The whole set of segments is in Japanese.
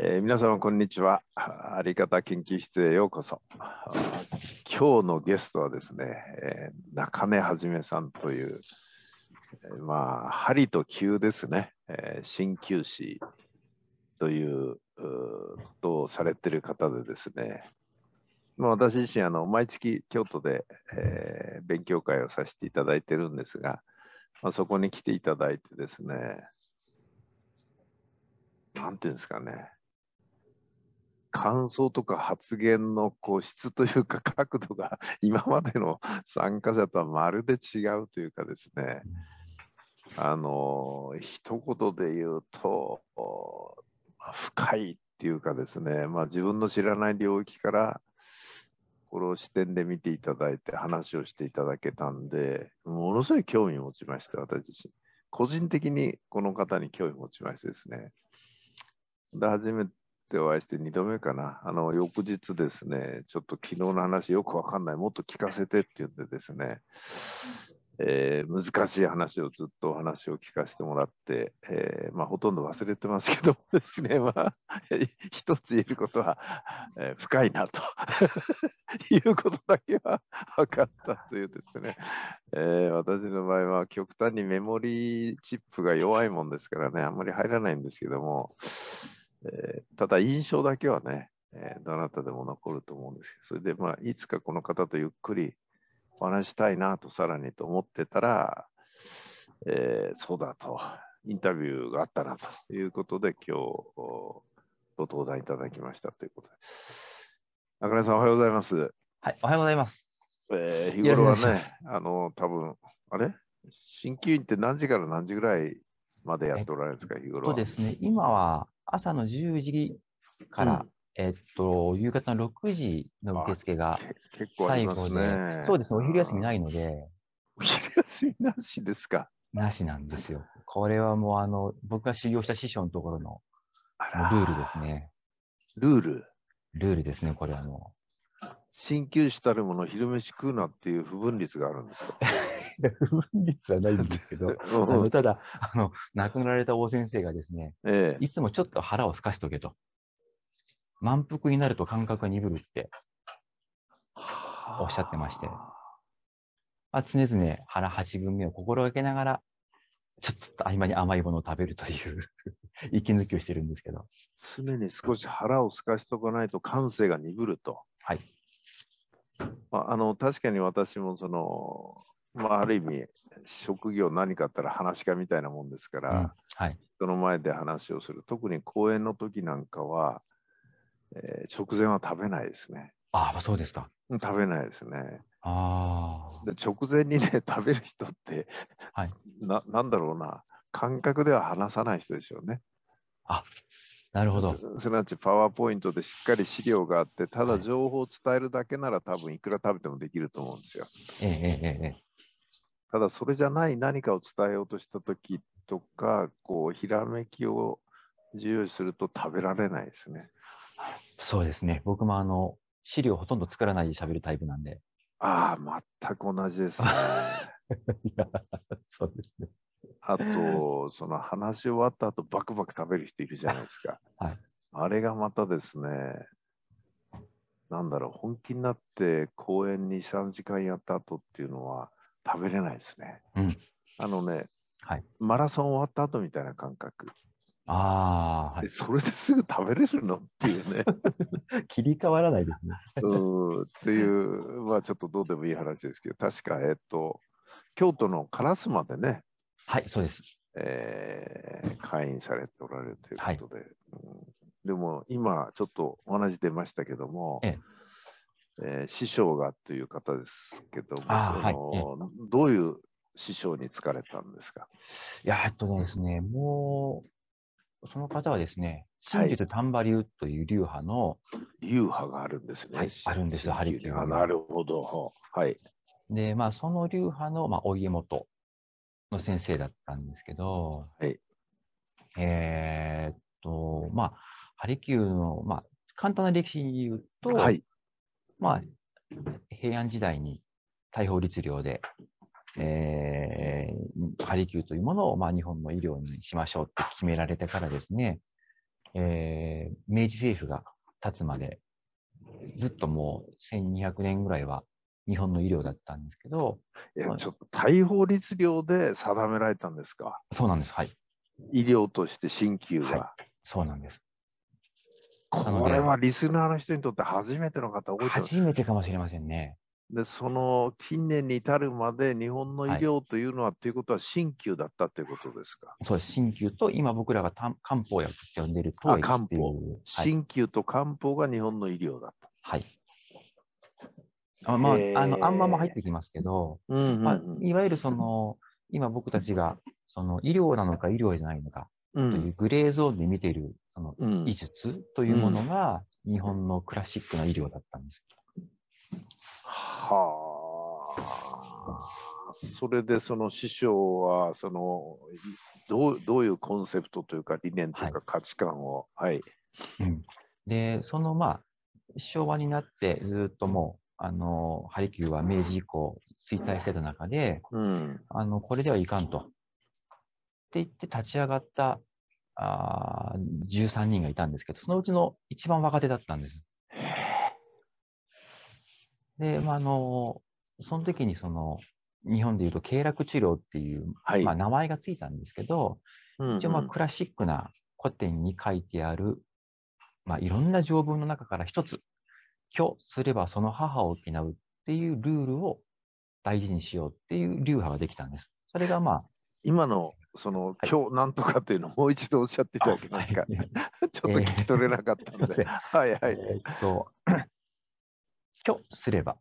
えー皆様、こんにちは。あり方研究室へようこそ。今日のゲストはですね、えー中根はじめさんという、えーまあ、針と球ですね、えー鍼灸師といううことをされてる方でですね、まあ、私自身あの、毎月京都で、えー勉強会をさせていただいてるんですが、まあ、そこに来ていただいてですね、なんていうんですかね、感想とか発言のこう質というか 角度が今までの参加者とはまるで違うというかですね、あの一言で言うと、深いっていうかですね、まあ、自分の知らない領域からこれを視点で見ていただいて話をしていただけたんで、ものすごい興味を持ちました、私自身。個人的にこの方に興味を持ちましてですね。で、初めてお会いして2度目かな。あの、翌日ですね、ちょっと昨日の話よくわかんない、もっと聞かせてって言ってですね、えー難しい話をずっとお話を聞かせてもらって、えーまあ、ほとんど忘れてますけどもですね、まあ、一つ言えることは、えー深いなと いうことだけは分かったというですね、え私の場合は極端にメモリーチップが弱いもんですからね、あんまり入らないんですけども、えーただ印象だけはね、えーどなたでも残ると思うんですけど、それでまあ、いつかこの方とゆっくりお話したいなとさらにと思ってたら、えーそうだと、インタビューがあったなということで、今日おご登壇いただきましたということで。中根さん、おはようございます。はい、おはようございます。えー日頃はねあの、多分あれ？鍼灸院って何時から何時ぐらいまでやっておられるんですか、日頃は。そうですね、今は朝の10時から、えっと、夕方の6時の受付が最後で、ね。そうですね、お昼休みい。ないので、お昼休みなしですか？なしなんですよ。これはもう、あの、僕が修行した師匠のところのルールです。ね。ルール？ルールですね、これはも鍼灸師たるもの昼飯食うなっていう不分率があるんですか。う。不分率はないんですけど、ただ、あの、亡くなられた大先生がですね、ええいつもちょっと腹をすかしとけと。満腹になると感覚が鈍るっておっしゃってましてまあ、常々腹八分目を心がけながら、ちょっと合間に甘いものを食べるという 息抜きをしてるんですけど。常に少し腹をすかしとかないと感性が鈍ると。はい。まあ、あの確かに私もその、まあ、ある意味職業何かあったら話し家みたいなもんですから、うんはい。人の前で話をする特に講演の時なんかは、えー直前は食べないですねああ、そうですか。うん食べないですねあで直前にね 食べる人って、はいななんだろうな感覚では話さない人でしょうねあ。なるほど。すすなわちパワーポイントでしっかり資料があってただはい情報を伝えるだけなら多分いくら食べてもできると思うんですよええええええ。ただそれじゃない何かを伝えようとした時とかこうひらめきを重要視すると食べられないですねそうですね。僕もあの、資料ほとんど作らないで喋るタイプなんで。ああ全く同じですね いや、そうですね。あと その話し終わった後バクバク食べる人いるじゃないですか はい。あれがまたですねなんだろう本気になって公演に3時間やった後っていうのは食べれないですねうん。あのね、はいマラソン終わった後みたいな感覚。ああ、はでい。それですぐ食べれるのっていうね。切り替わらないですね。うーっていう、まあちょっとどうでもいい話ですけど、確か、えっと、京都の烏丸でね、はい、そうです。えー会員されておられるということで、うんでも今ちょっとお話出ましたけども、ええー師匠がという方ですけども、そのどういう師匠に疲れたんですか？いや、えっとですね、もう、その方はですね、はい真術丹波流という流派の、流派があるんですね。はいあるんですよハリキューなるほど。はい。で、まあ、その流派の、まあ、お家元の先生だったんですけど、はいえーっと、まあ、ハリキューの、まあ、簡単な歴史に言うと、はい。まあ、平安時代に大法律令で、えーハリキューというものを、まあ、日本の医療にしましょうって決められてからですね、えー明治政府が立つまで、ずっともう1200年ぐらいは日本の医療だったんですけど、いやはいちょっと大法律令で定められたんですか？そうなんです。はい。医療として鍼灸が。はそうなんです。これはリスナーの人にとって初めての方多い初めてかもしれませんね。で、その近年に至るまで日本の医はい療というのは、ということは鍼灸だったということですか？そうです。鍼灸と今僕らがた漢方薬って呼んでる当あ漢方。鍼灸と漢方が日本の医療だった。はい。あまあ、あの、あんまも入ってきますけど、うんうんまあ、いわゆるその、今僕たちが、その医療なのか医療じゃないのかうん。というグレーゾーンで見ている、そのうん。医術というものが日本のクラシックな医療だったんです。はあ。それでその師匠はそのどうどういうコンセプトというか理念というか価値観を、はい、うん、で、そのまあ、昭和になってずっともう、あの、ハリキューは明治以降衰退してた中で、うん、あの、これではいかんと。って言って立ち上がったあー13人がいたんですけど、そのうちの一番若手だったんです。で、まあ、あの、その時にその、日本でいうと、経絡治療っていう、はい、まあ、名前がついたんですけど、うん一応、まあ、うんクラシックな古典に書いてある、まあ、いろんな条文の中から一つ、虚すればその母を補うっていうルールを大事にしようっていう流派ができたんです。それがまあ、今のその、今日なんとかっていうのをもう一度おっしゃっていただけますか。は いちょっと聞き取れなかったんで。はいはい。えーっと、虚すれば、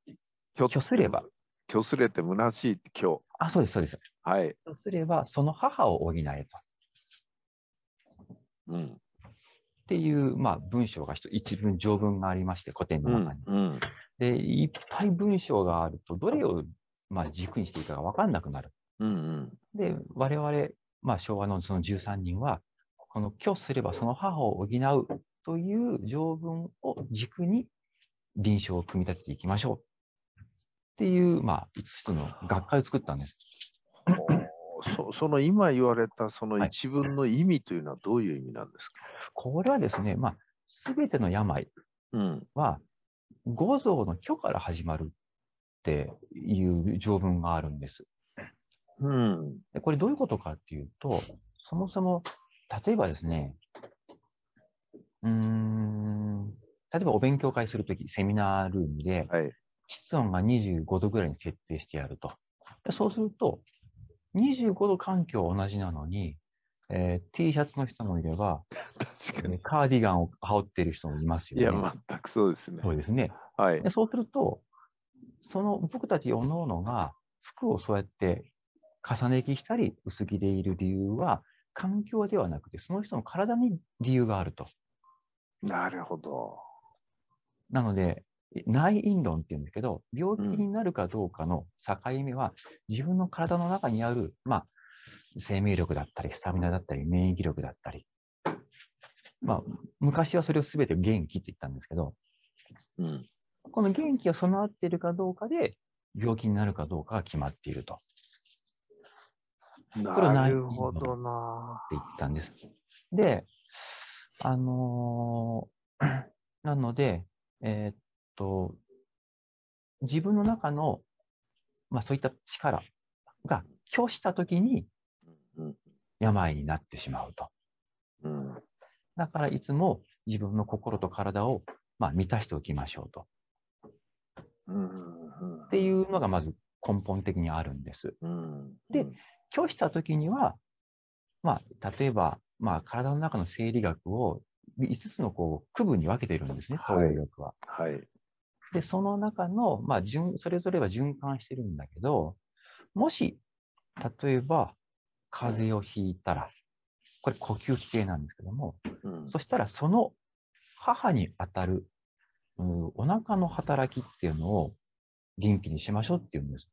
虚虚すれば、虚すれて虚しいって今日。あ、そうです、そうです。はい。虚すればその母を補えと。うん。っていう、まあ、文章が一一文、条文がありまして、古典うの中に。ん。うん。で、いっぱい文章があると、どれを、まあ、軸にしていいかが分かんなくなる。うん。で、我々、まあ、昭和のその13人は、この虚すればその母を補うという条文を軸に臨床を組み立てていきましょうっていう、まあ、5つの学会を作ったんです。そ その今言われたそのはい一文の意味というのはどういう意味なんですか、これはですね、まあ、すべての病うん。は、五臓の虚から始まるっていう条文があるんです。うん。でこれどういうことかっていうと、そもそも、例えばですね、うーん、例えばお勉強会するとき、セミナールームで、はい。室温が25度ぐらいに設定してやると。でそうすると、25度環境は同じなのに、えー T シャツの人もいれば、確かに。えーカーディガンを羽織っている人もいますよいね。や、全くそうですね。そうですね。はいで。そうすると、その僕たちおののが服をそうやって重ね着したり薄着でいる理由は、環境ではなくて、その人の体に理由があると。なるほど。なので、内因論っていうんですけど、病気になるかどうかの境目は、自分の体の中にある、まあ、生命力だったり、スタミナだったり、免疫力だったり、まあ、昔はそれをすべて元気って言ったんですけど、うん。この元気が備わっているかどうかで、病気になるかどうかが決まっているとなるほどな。て言ったんです。で、あのー なので、えーっと、自分の中の、まあそういった力が拒したときにうん。病になってしまうと。うん。だからいつも自分の心と体を、まあ、満たしておきましょうと。うん。っていうのがまず根本的にあるんです。うん。で拒したときには、まあ、例えば、まあ、体の中の生理学を5つのこう区分に分けているんですね、はい東洋学は。はい。で、その中の、まあ、順それぞれは循環してるんだけど、もし、例えば、風邪をひいたら、これ呼吸器系なんですけども、うん。そしたらその母に当たる、うんお腹の働きっていうのを元気にしましょうっていうんです。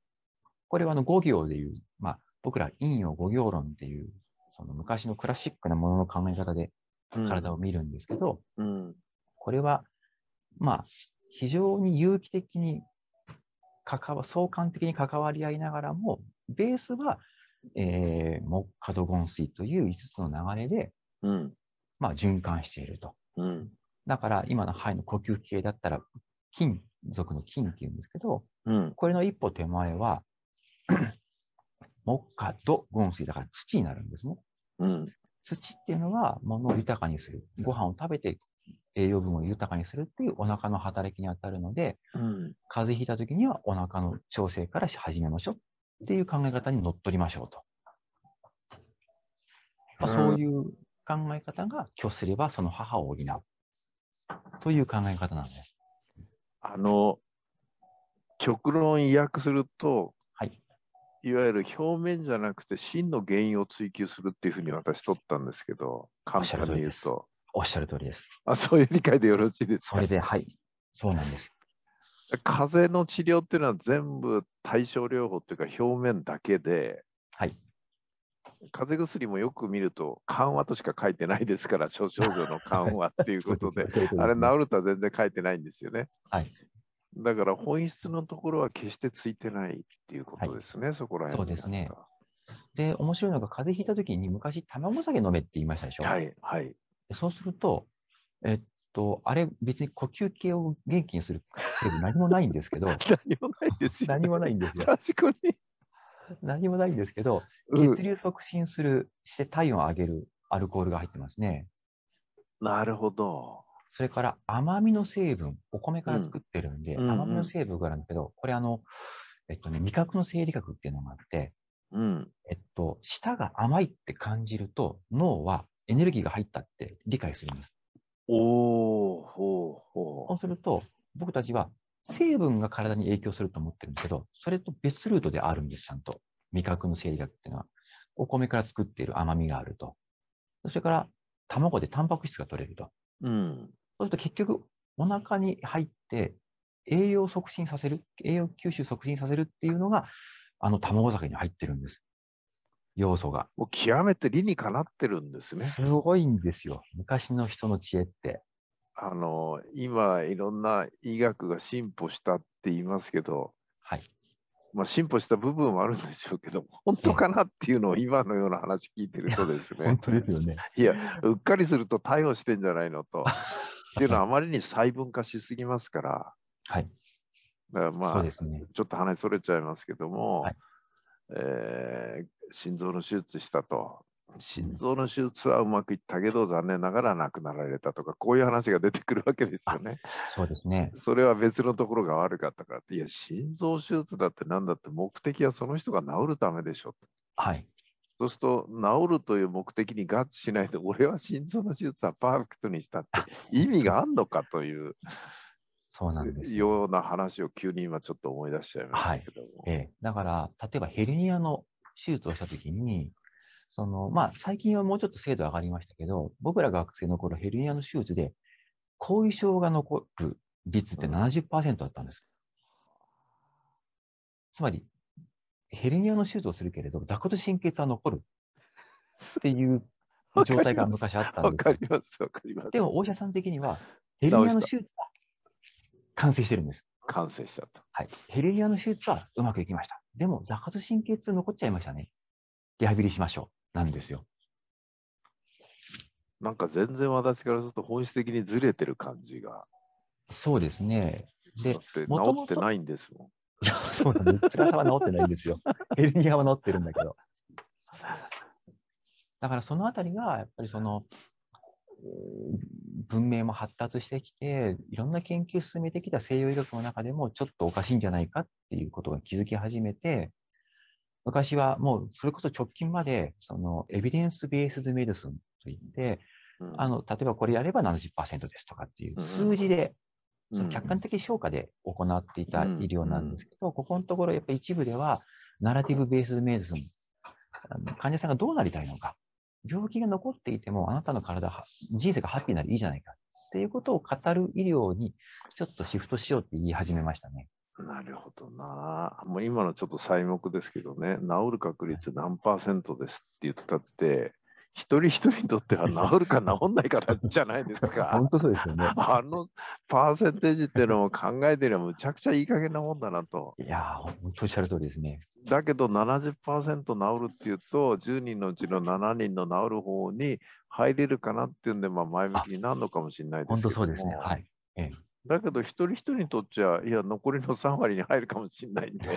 これはあの五行でいう、まあ、僕ら陰陽五行論っていう、その昔のクラシックなものの考え方で体を見るんですけど、うん。これは、まあ、非常に有機的に関わ、相関的に関わり合いながらも、ベースは、えー、木火土金水という5つの流れで、うん。まあ、循環していると。うん。だから今の肺の呼吸器系だったら、金属の金っていうんですけど、うん。これの一歩手前は、木下土ゴン水だから土になるんですね。うん。土っていうのは物を豊かにする。ご飯を食べて栄養分を豊かにするっていうお腹の働きに当たるので、うん。風邪ひいた時にはお腹の調整からし始めましょうっていう考え方にのっとりましょうと。まあ、そういう考え方が拒すればその母を補うという考え方なんです。あの、極論意訳すると、はい。いわゆる表面じゃなくて真の原因を追求するっていうふうに私取ったんですけど、簡単に言うと。おっしゃる通りです。あ、そういう理解でよろしいですか？それで、はい。そうなんです。風邪の治療っていうのは全部対症療法っていうか表面だけで、はい。風邪薬もよく見ると緩和としか書いてないですから、症症状の 緩和っていうことで、あれ治るとは全然書いてないんですよね。はい。だから本質のところは決してついてないっていうことですね、そこら辺。そうですね。で、面白いのが、風邪ひいた時に昔、卵酒飲めって言いましたでしょ？はい、はい。でそうすると、えっと、あれ、別に呼吸系を元気にする何もないんですけど、何もないですよ、何もないんですよ。確かに。何もないんですけど、うん血流促進する、して体温を上げるアルコールが入ってますね。なるほど。それから甘みの成分、お米から作ってるんで、うん甘みの成分があるんだけど、これあの、えっとね、味覚の生理学っていうのがあって、うん。えっと、舌が甘いって感じると、脳はエネルギーが入ったって理解するんです。おー、ほうほそうすると、僕たちは成分が体に影響すると思ってるんですけど、それと別ルートであるんです、ちゃんと。味覚の生理学っていうのは。お米から作っている甘みがあると。それから、卵でタンパク質が取れると。う。うん。そうすると結局、お腹に入って栄養を促進させる、栄養吸収促進させるっていうのが、あの卵酒に入ってるんです。要素が。もう極めて理にかなってるんですね。すごいんですよ。昔の人の知恵って。あの、今、いろんな医学が進歩したって言いますけど、はい。まあ、進歩した部分はあるんでしょうけど、本当かなっていうのを今のような話聞いてるとですね、当ですよね。いや、うっかりすると逮捕してんじゃないのと。っていうのはあまりに細分化しすぎますから、はい。だからまあね。ちょっと話それちゃいますけども、はいえー心臓の手術したと。心臓の手術はうまくいったけど、残念ながら亡くなられたとか、こういう話が出てくるわけですよね。そうですね。それは別のところが悪かったからって、いや、心臓手術だってなんだって目的はその人が治るためでしょ。はい。そうすると、治るという目的に合致しないで、俺は心臓の手術はパーフェクトにしたって意味があんのかというそうなんですよ。ような話を急に今ちょっと思い出しちゃいましたけども。ええ、だから、例えばヘルニアの手術をしたときに、その、まあ、最近はもうちょっと精度上がりましたけど、僕ら学生の頃、ヘルニアの手術で、後遺症が残る率ってうん70%だったんです。つまり、ヘルニアの手術をするけれど、座骨神経痛は残るっていう状態が昔あったんわですよ。かります、わかります。でも、お医者さん的には、ヘルニアの手術は完成してるんです。完成したと。はい。ヘルニアの手術はうまくいきました。でも、座骨神経痛残っちゃいましたね。リハビリしましょう。なんですよ。なんか全然私からすると本質的にずれてる感じが。そうですね。で治ってないんですもん。いや、そうなんです。辛さは治ってないんですよ。ヘルニアは治ってるんだけど。だからそのあたりが、やっぱりその、文明も発達してきて、いろんな研究を進めてきた西洋医学の中でも、ちょっとおかしいんじゃないかっていうことが気づき始めて、昔はもう、それこそ直近まで、その、エビデンスベースドメディスンといって、うん。あの、例えばこれやれば70%ですとかっていう数字でうんその客観的評価で行っていたうん医療なんですけど、ここのところ、やっぱり一部では、ナラティブベースメディスン、患者さんがどうなりたいのか、病気が残っていても、あなたの体、人生がハッピーならいいじゃないかっていうことを語る医療に、ちょっとシフトしようって言い始めましたね。なるほどな。もう今のちょっと細目ですけどね、治る確率何パーセントですって言ったって、一人一人にとっては治るか治んないからじゃないですか。本当そうですよね。あのパーセンテージっていうのを考えてるのはむちゃくちゃいい加減なもんだなと。いやー、本当おっしゃる通りですね。だけど70%治るっていうと、10人のうちの7人の治る方に入れるかなっていうんで、まあ、前向きになるのかもしれないですけど本当そうですね。もはい。えだけど、一人一人にとっちゃ、いや、残りの3割に入るかもしれないんで、え、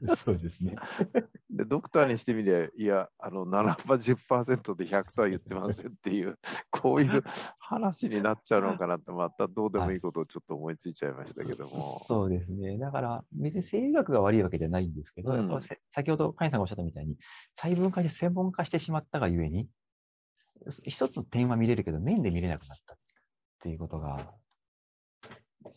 そうですね。でドクターにしてみりゃ、いや、あの70%で100とは言ってませんっていう、こういう話になっちゃうのかなって、またどうでもいいことをちょっと思いついちゃいましたけども。そうですね。だから、別に生理学が悪いわけじゃないんですけど、うんやっぱせ先ほど、カイさんがおっしゃったみたいに、細分化して専門化してしまったがゆえに、一つの点は見れるけど、面で見れなくなったっていうことが、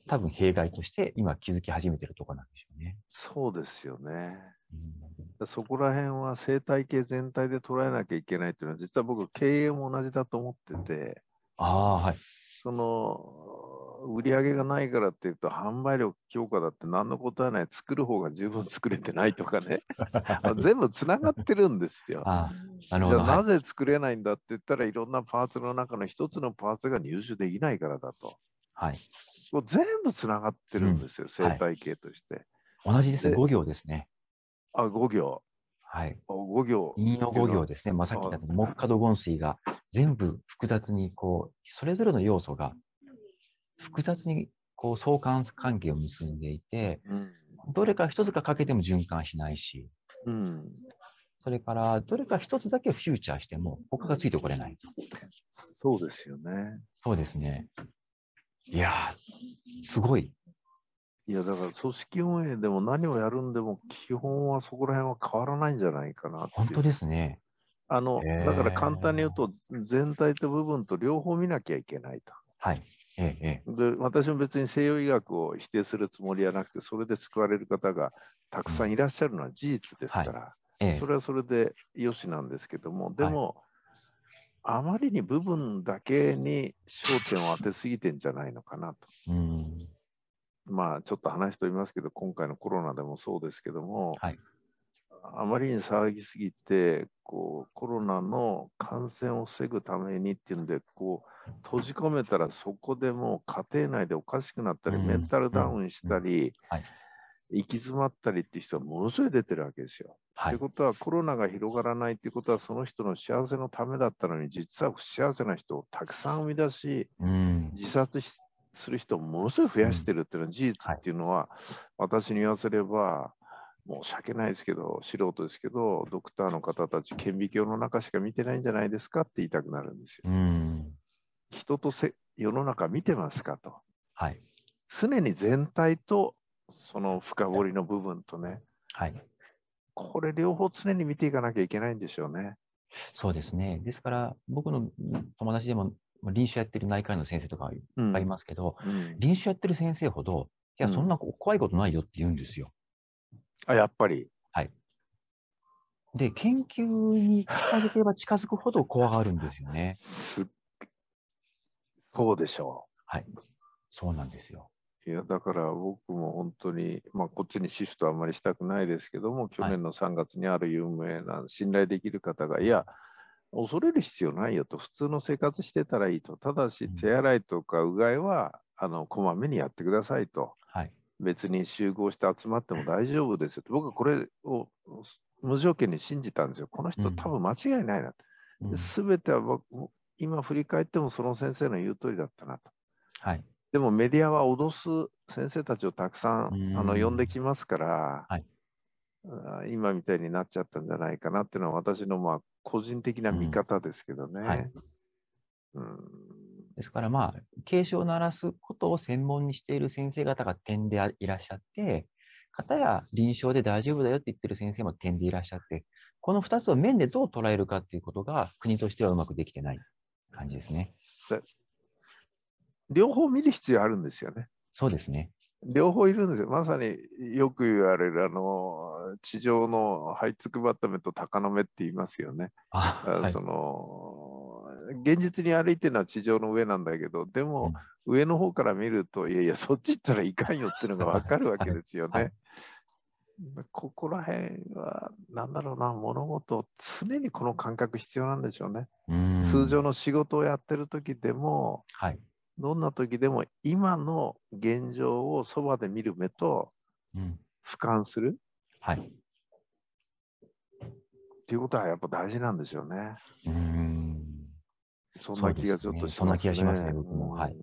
多分弊害として今気づき始めてるところなんでしょうね。そうですよね。うんそこら辺は生態系全体で捉えなきゃいけないっていうのは、実は僕、経営も同じだと思ってて、ああ、はい。その売り上げがないからっていうと、販売力強化だって何のことはない、作る方が十分作れてないとかね、全部つながってるんですよ。あ。じゃあなはいぜ作れないんだって言ったらいろんなパーツの中の一つのパーツが入手できないからだと。はい。こう全部つながってるんですよ、はい生態系として。同じですね。で5行ですね。あ、5行。はい。5行。引用5行ですね。まあ、さっき言った木下土言水が全部複雑にこう、それぞれの要素が複雑にこう相関関係を結んでいて、うん。どれか一つが欠けても循環しないし、うん。それからどれか一つだけフューチャーしても他がついてこれないと。そうですよね。そうですね。いやー、すごい。いや、だから組織運営でも何をやるんでも、基本はそこら辺は変わらないんじゃないかな本当ですね。あの、へーだから簡単に言うと、全体と部分と両方見なきゃいけないと。はい。ええ、ええ。で私も別に西洋医学を否定するつもりはなくて、それで救われる方がたくさんいらっしゃるのは事実ですから、ええそれはそれでよしなんですけども、でも、あまりに部分だけに焦点を当てすぎてんじゃないのかなと。うん。まあ、ちょっと話しておりますけど、今回のコロナでもそうですけども、はい。あまりに騒ぎすぎてこう、コロナの感染を防ぐためにっていうんで、こう閉じ込めたらそこでもう家庭内でおかしくなったり、うん。メンタルダウンしたり、はい行き詰まったりっていう人はものすごい出てるわけですよ。と、、はいいうことは、コロナが広がらないっていうことは、その人の幸せのためだったのに、実は不幸せな人をたくさん生み出し、うん。自殺しする人をものすごい増やしてるっていうのは事実っていうのは、私に言わせれば、申し訳ないですけど、素人ですけど、ドクターの方たち、顕微鏡の中しか見てないんじゃないですかって言いたくなるんですよ。うん。人とせ世の中見てますかと。はい。常に全体とその深掘りの部分とね、はい。これ両方常に見ていかなきゃいけないんでしょうね。そうですね。ですから、僕の友達でも臨床やってる内科医の先生とかいっうんぱいいますけど、うん臨床やってる先生ほど、いや、うんそんな怖いことないよって言うんですよ。あやっぱり。で、研究に近づけば近づくほど怖がるんですよね。すっそうでしょはい。そうなんですよ。う。いや、だから僕も本当に、まあ、こっちにシフトはあんまりしたくないですけども、去年の3月にある有名な信頼できる方が、いや、恐れる必要ないよと、普通の生活してたらいいと、ただしうん手洗いとかうがいは、あのこまめにやってくださいと、はい。別別に集合して集まっても大丈夫ですよと、僕はこれを無条件に信じたんですよ。この人、うん多分間違いないなと。うんすべては僕今振り返ってもその先生の言う通りだったなと。はい。でもメディアは脅す先生たちをたくさんうんあの呼んできますから、はい今みたいになっちゃったんじゃないかなっていうのは私のまあ個人的な見方ですけどね。はいうんですから、まあ、警鐘を鳴らすことを専門にしている先生方が点であいらっしゃって、方や臨床で大丈夫だよって言ってる先生も点でいらっしゃって、この2つを面でどう捉えるかっていうことが国としてはうまくできてない感じですね。両方見る必要あるんですよね。そうですね。両方いるんですよ。まさによく言われるあの地上の這いつくばった目と鷹の目って言いますよね。あはいあその現実に歩いてるのは地上の上なんだけど、でも、上の方から見ると、いやいや、そっち行ったらいかんよっていうのが分かるわけですよね。はいここら辺は、なんだろうな、物事、常にこの感覚必要なんでしょうね。うん通常の仕事をやってる時でも、はい。どんな時でも今の現状をそばで見る目とうん。俯瞰するはい。っていうことはやっぱ大事なんでしょうね。うん。そんな気がちょっとしますね。そんな気がしますね僕もうんはい